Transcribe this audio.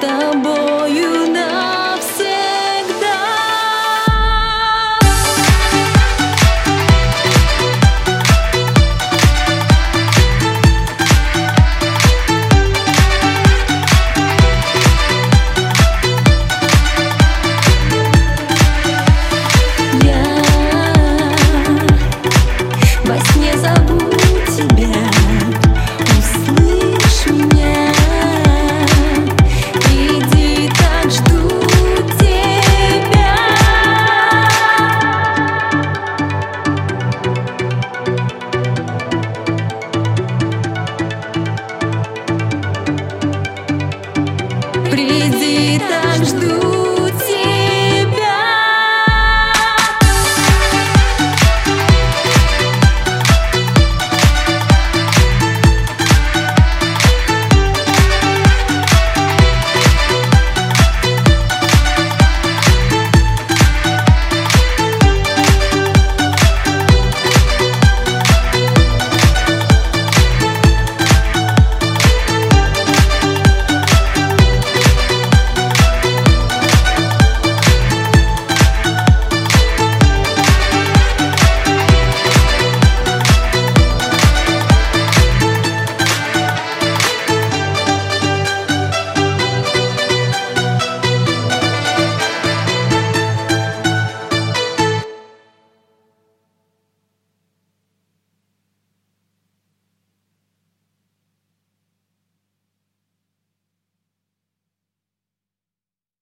the boy. приди, так жду.